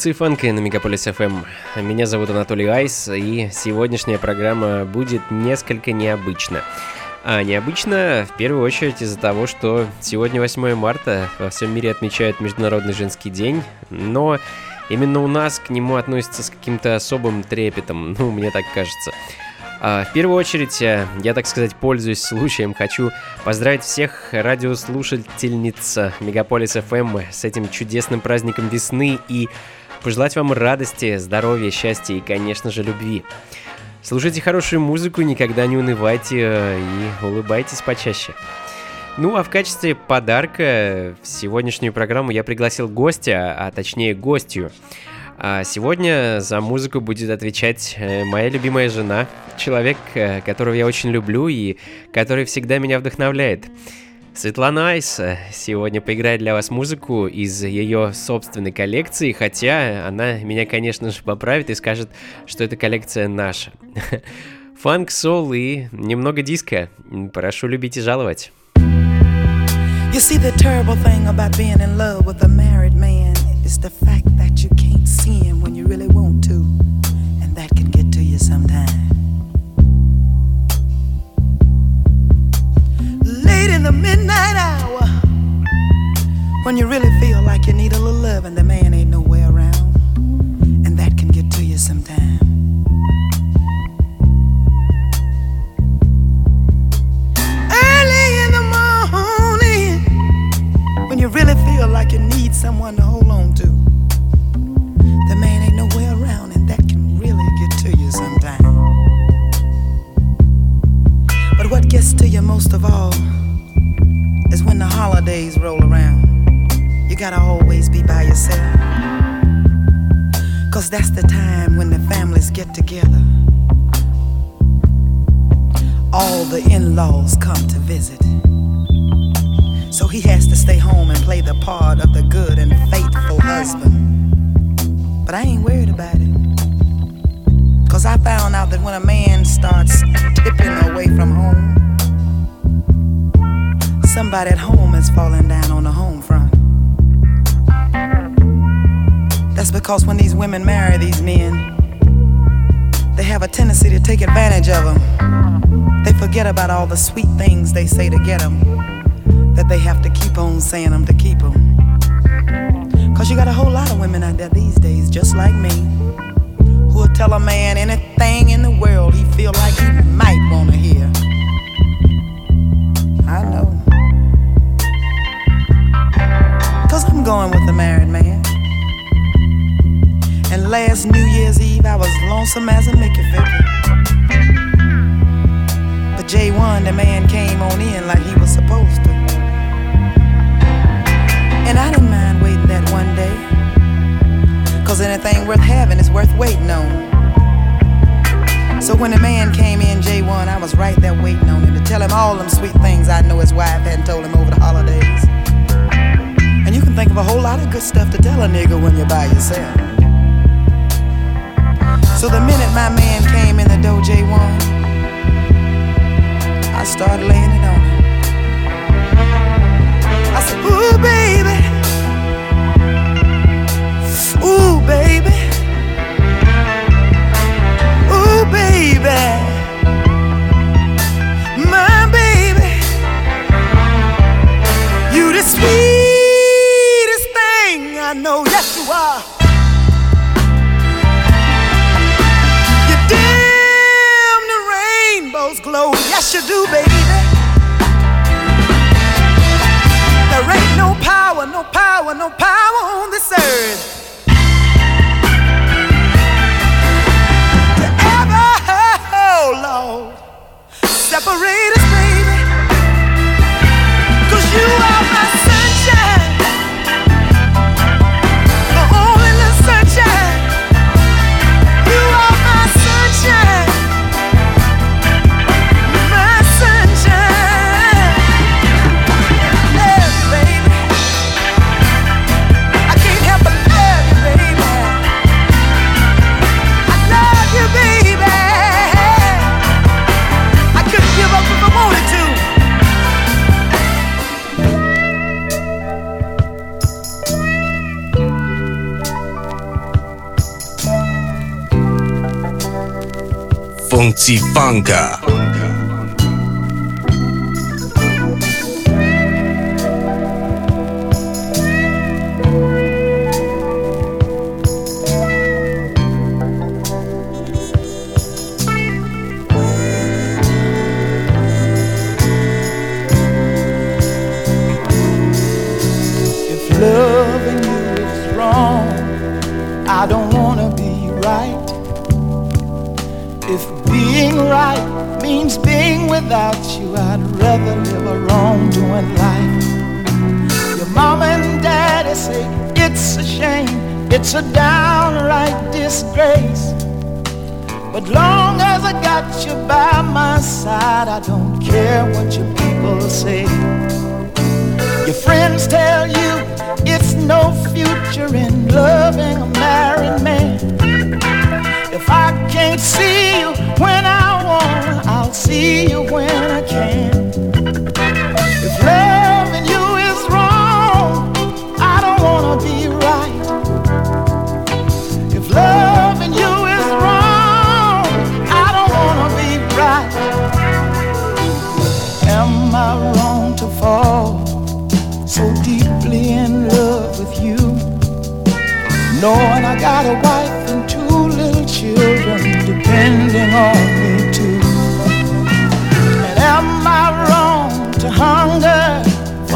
Функции фанка на Мегаполис FM. Меня зовут Анатолий Айс, и сегодняшняя программа будет несколько необычна. А необычно в первую очередь из-за того, что сегодня 8 марта, во всем мире отмечают Международный женский день, но именно у нас к нему относятся с каким-то особым трепетом, ну, мне так кажется. А, в первую очередь, э, я, так сказать, пользуюсь случаем, хочу поздравить всех радиослушательниц Мегаполис FM с этим чудесным праздником весны и пожелать вам радости, здоровья, счастья и, конечно же, любви. Слушайте хорошую музыку, никогда не унывайте э, и улыбайтесь почаще. Ну а в качестве подарка в сегодняшнюю программу я пригласил гостя, а точнее гостью. А сегодня за музыку будет отвечать э, моя любимая жена, человек, э, которого я очень люблю и который всегда меня вдохновляет. Светлана Айс э, сегодня поиграет для вас музыку из ее собственной коллекции, хотя она меня, конечно же, поправит и скажет, что эта коллекция наша. Фанк, сол и немного диска. Прошу любить и жаловать. You see, the in the midnight hour, when you really feel like you need a little love and the man ain't nowhere around, and that can get to you sometimes. Early in the morning, when you really feel like you need someone to hold on to, the man ain't nowhere around, and that can really get to you sometimes. But what gets to you most of all is when the holidays roll around. You gotta always be by yourself. Cause that's the time when the families get together. All the in laws come to visit. So he has to stay home and play the part of the good and faithful husband. But I ain't worried about it. Cause I found out that when a man starts tipping away from home, somebody at home is falling down on the home front. That's because when these women marry these men, they have a tendency to take advantage of them. They forget about all the sweet things they say to get them that they have to keep on saying them to keep them. Cause you got a whole lot of women out there these days, just like me, who'll tell a man anything in the world he feel like he might wanna hear. I know. I'm going with a married man. And last New Year's Eve, I was lonesome as a Mickey Vicky. But J1, the man came on in like he was supposed to. And I didn't mind waiting that one day. Cause anything worth having is worth waiting on. So when the man came in, J1, I was right there waiting on him to tell him all them sweet things I know his wife hadn't told him over the holidays. Can think of a whole lot of good stuff to tell a nigga when you're by yourself. So the minute my man came in the door, J1, I started laying it on him. I said, Ooh, baby. Ooh, baby. Ooh, baby. You dim the rainbow's glow. Yes, you do, baby. There ain't no power, no power, no power on this earth. To ever, oh Lord, separate us, und Zifanka. Right means being without you, I'd rather live a wrongdoing life. Your mom and daddy say it's a shame, it's a downright disgrace. But long as I got you by my side, I don't care what your people say. Your friends tell you it's no future in loving a see you when I can.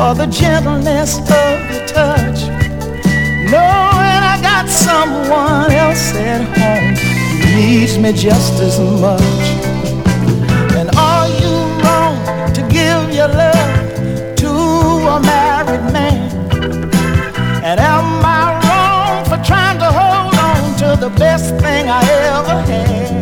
For the gentleness of your touch? Knowing I got someone else at home needs me just as much. And are you wrong to give your love to a married man? And am I wrong for trying to hold on to the best thing I ever had?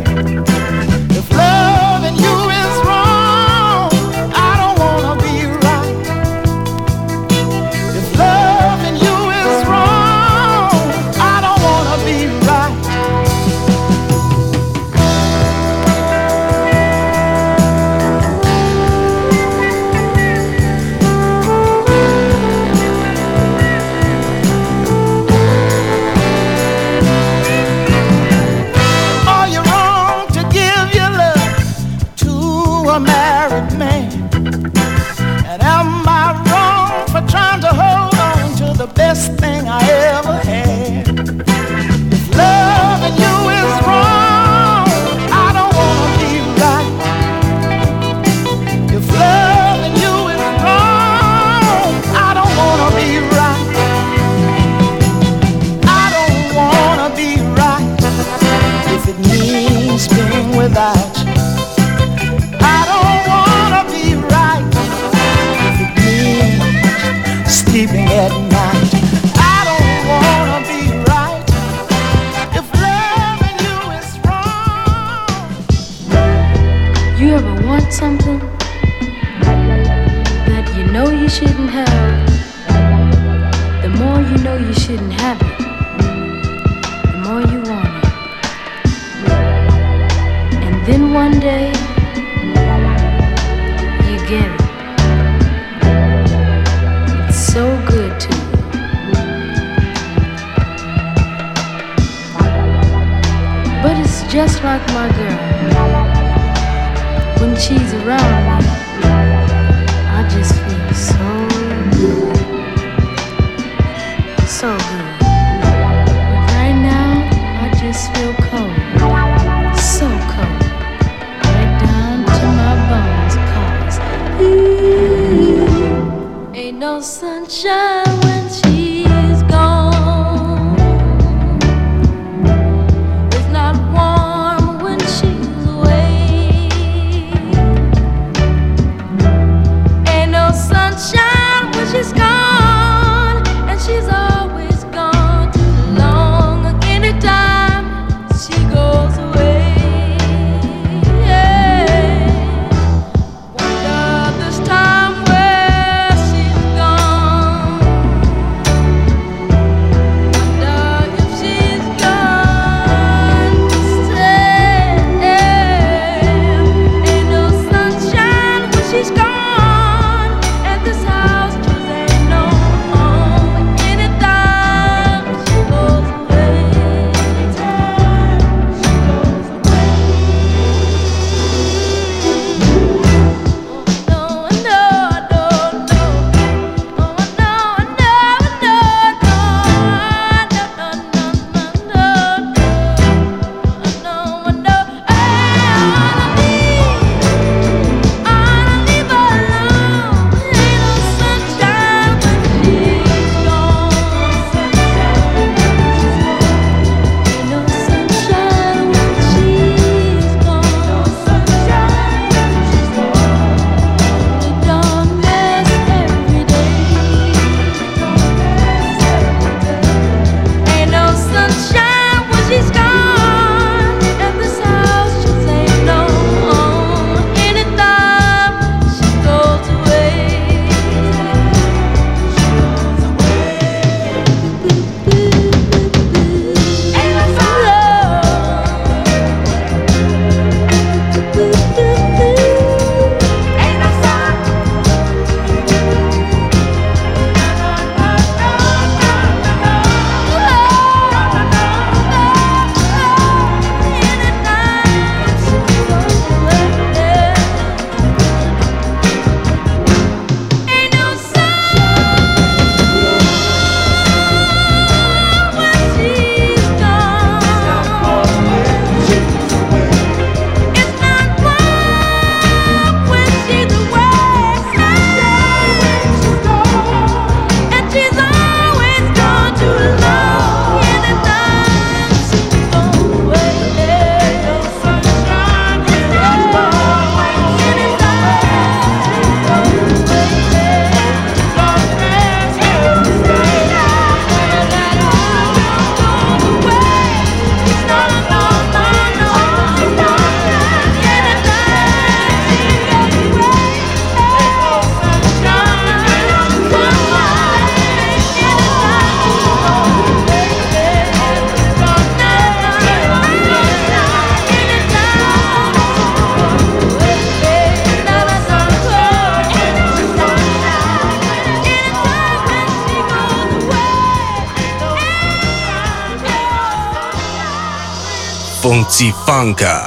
Funky Funka.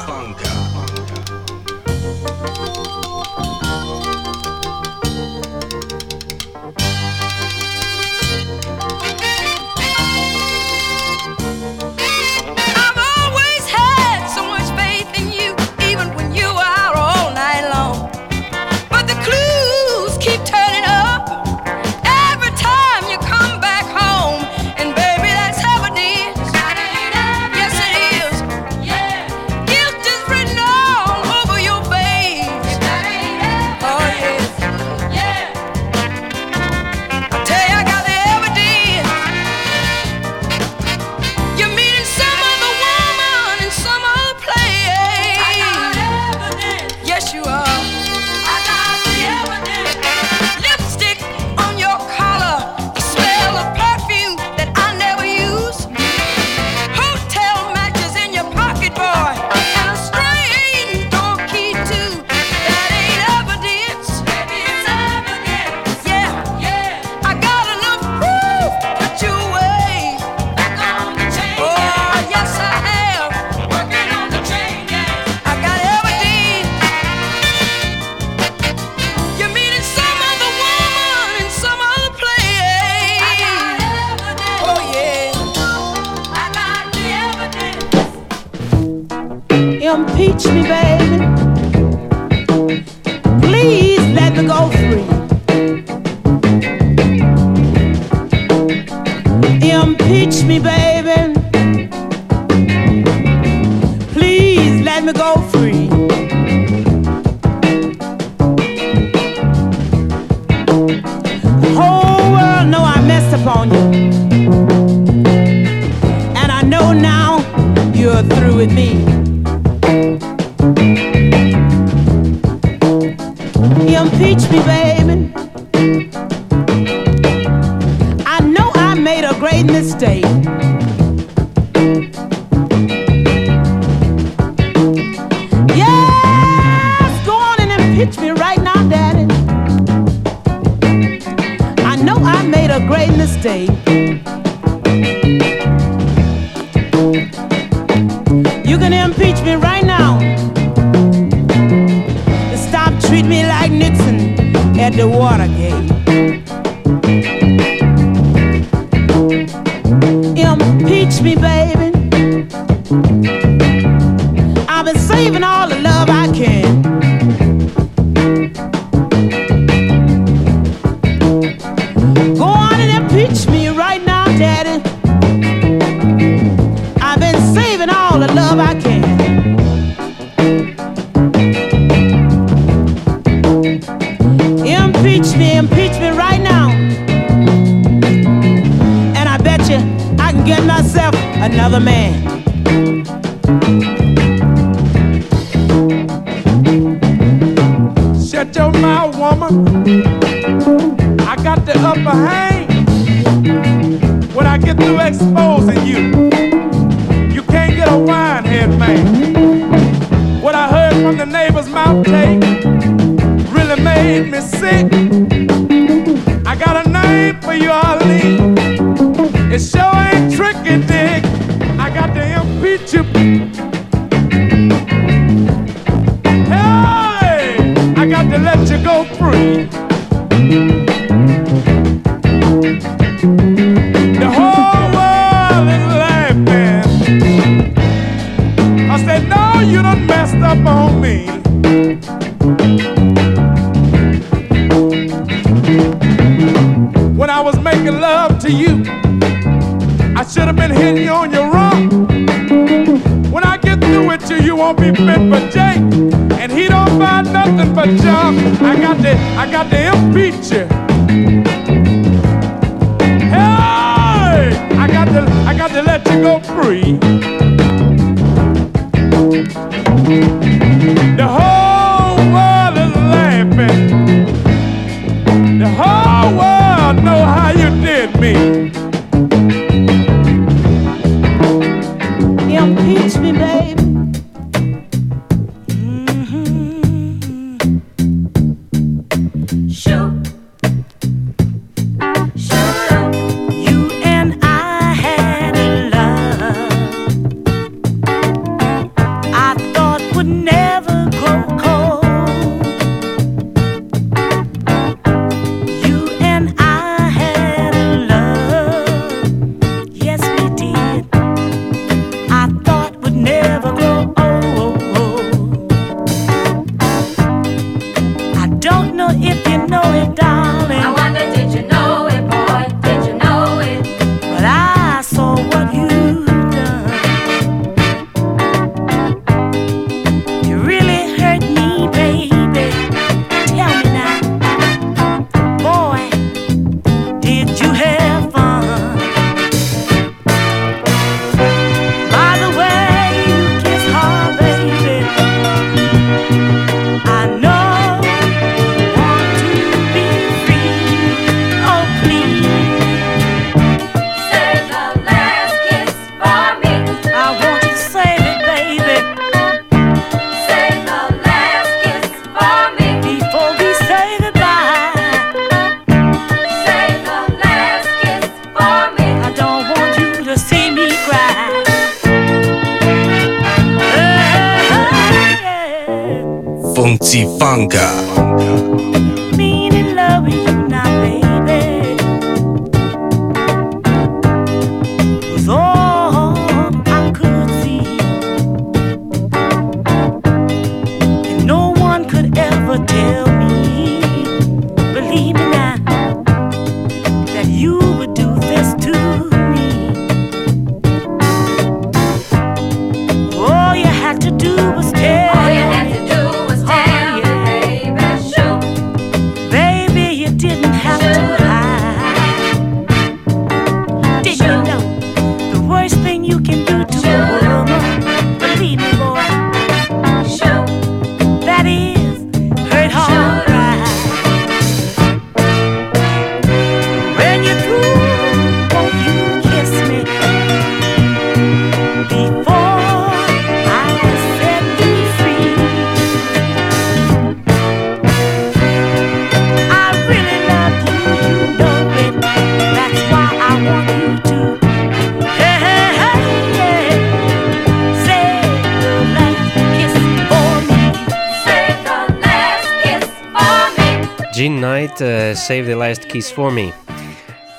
Save the Last Kiss for Me.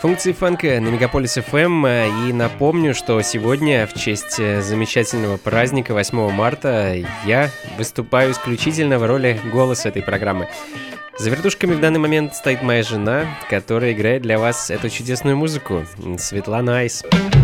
Функции фанка на Мегаполис FM эм, э, и напомню, что сегодня в честь э, замечательного праздника 8 марта я выступаю исключительно в роли голоса этой программы. За вертушками в данный момент стоит моя жена, которая играет для вас эту чудесную музыку, Светлана Айс. Айс.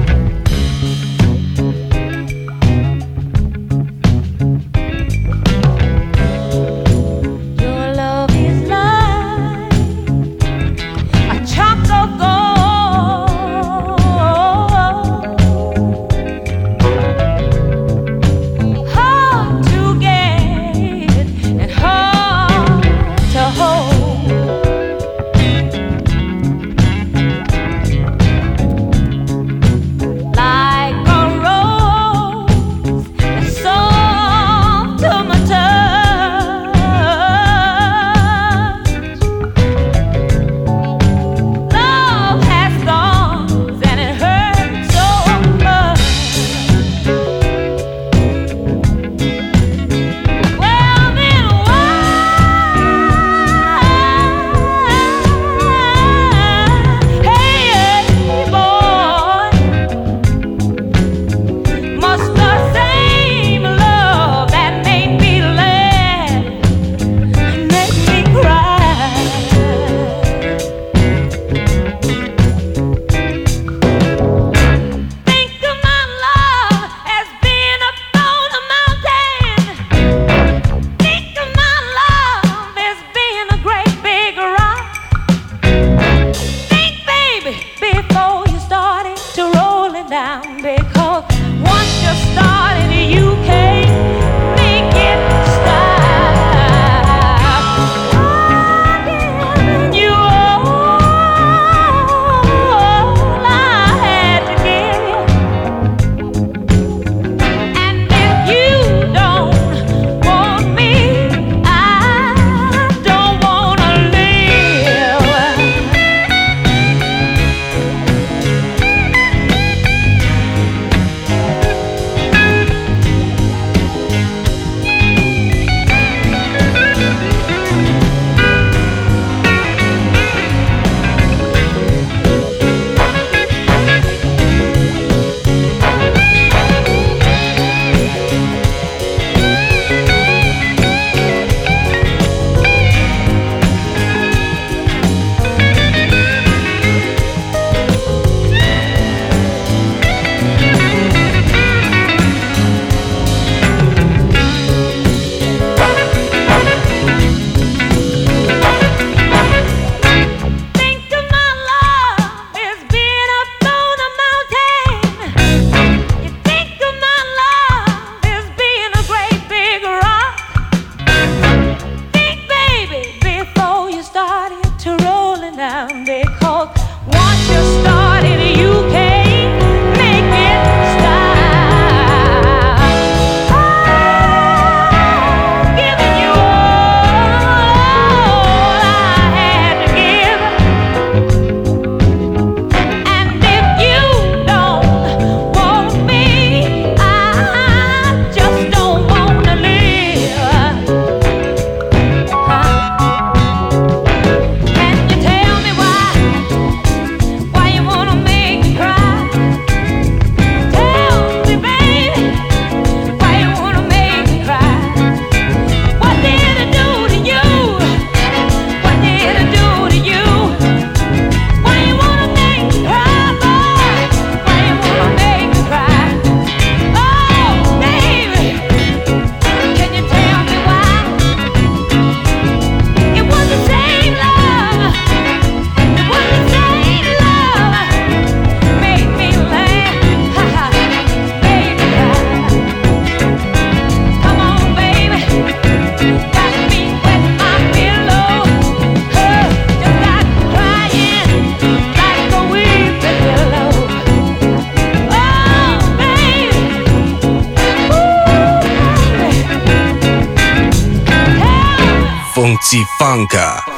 ドン放フ。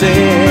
Say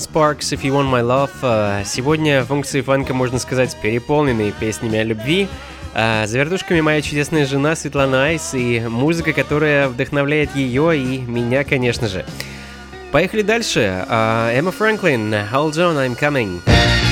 Sparks, If You Want My Love. Э, сегодня функции фанка, можно сказать, переполнены песнями о любви. А за вертушками моя чудесная жена Светлана Айс и музыка, которая вдохновляет ее и меня, конечно же. Поехали дальше. Э, Эмма Франклин, Hold On, I'm Coming.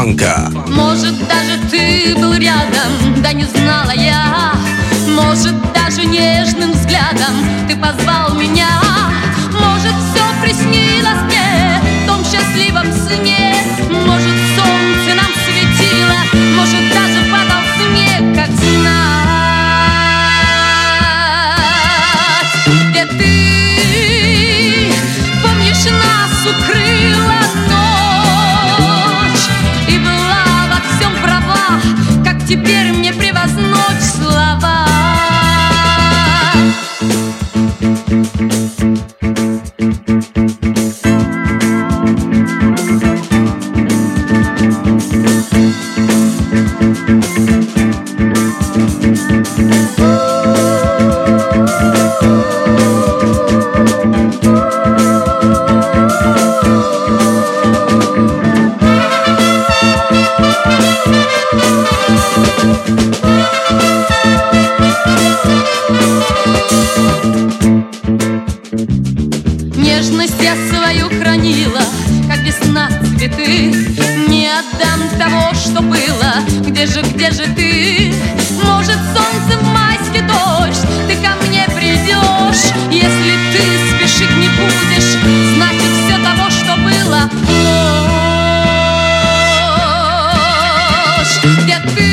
Funky get through.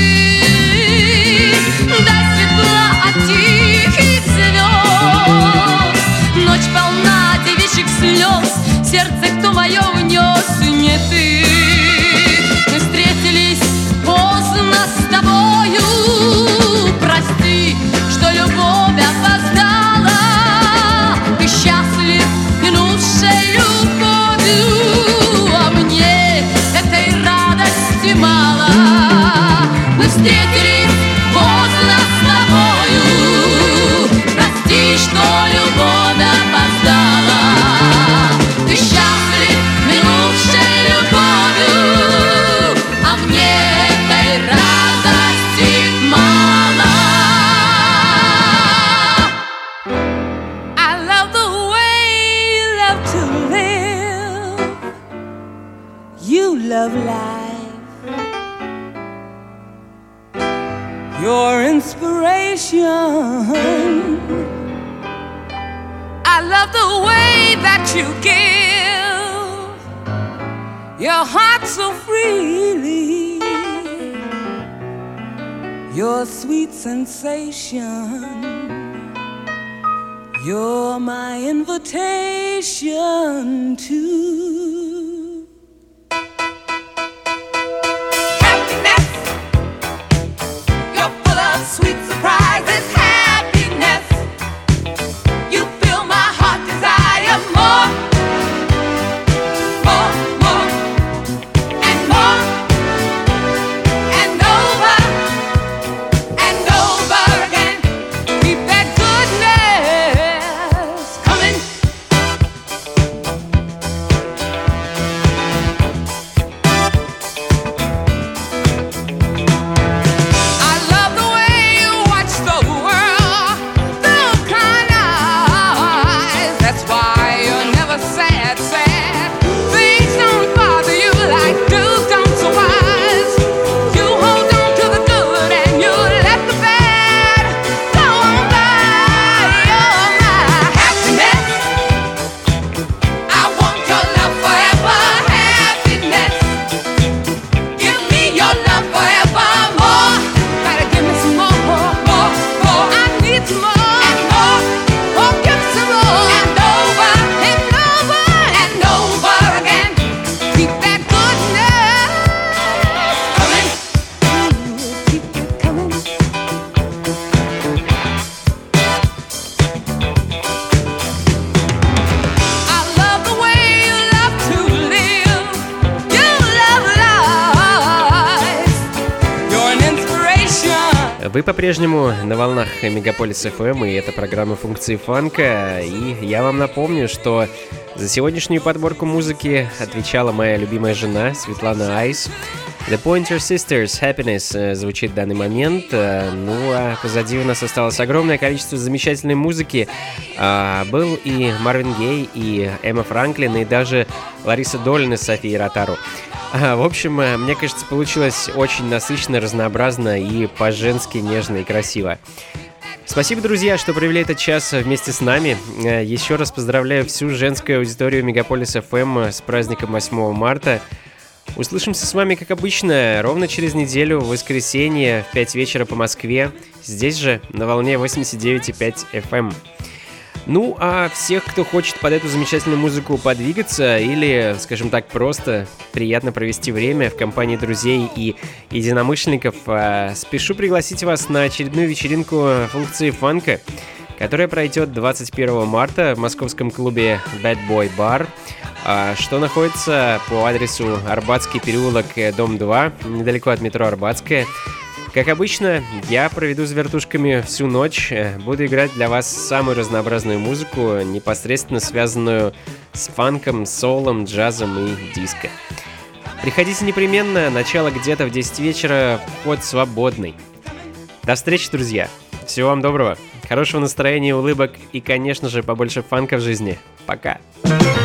sweet sensation. You're my invitation to. по-прежнему на волнах Мегаполис FM, эм, и это программа «Функции фанка». И я вам напомню, что за сегодняшнюю подборку музыки отвечала моя любимая жена Светлана Айс. The Pointer Sisters Happiness э, звучит в данный момент. Э, ну а позади у нас осталось огромное количество замечательной музыки. А, был и Марвин Гей, и Эмма Франклин, и даже Лариса Долина с Софией Ротару. В общем, э, мне кажется, получилось очень насыщенно, разнообразно и по-женски нежно и красиво. Спасибо, друзья, что провели этот час вместе с нами. Э, еще раз поздравляю всю женскую аудиторию Мегаполис FM э, с праздником 8 марта. Услышимся с вами, как обычно, ровно через неделю, в воскресенье, в 5 вечера по Москве, здесь же, на волне 89,5 FM. Ну, а всех, кто хочет под эту замечательную музыку подвигаться или, скажем так, просто приятно провести время в компании друзей и единомышленников, а, спешу пригласить вас на очередную вечеринку функции фанка, которая пройдет 21 марта в московском клубе Bad Boy Bar, а, что находится по адресу Арбатский переулок, э, дом 2, недалеко от метро Арбатская. Как обычно, я проведу с вертушками всю ночь, э, буду играть для вас самую разнообразную музыку, непосредственно связанную с фанком, солом, джазом и диско. Приходите непременно, начало где-то в 10 вечера, вход свободный. До встречи, друзья! Всего вам доброго, хорошего настроения, улыбок и, конечно же, побольше фанка в жизни. Пока! Пока!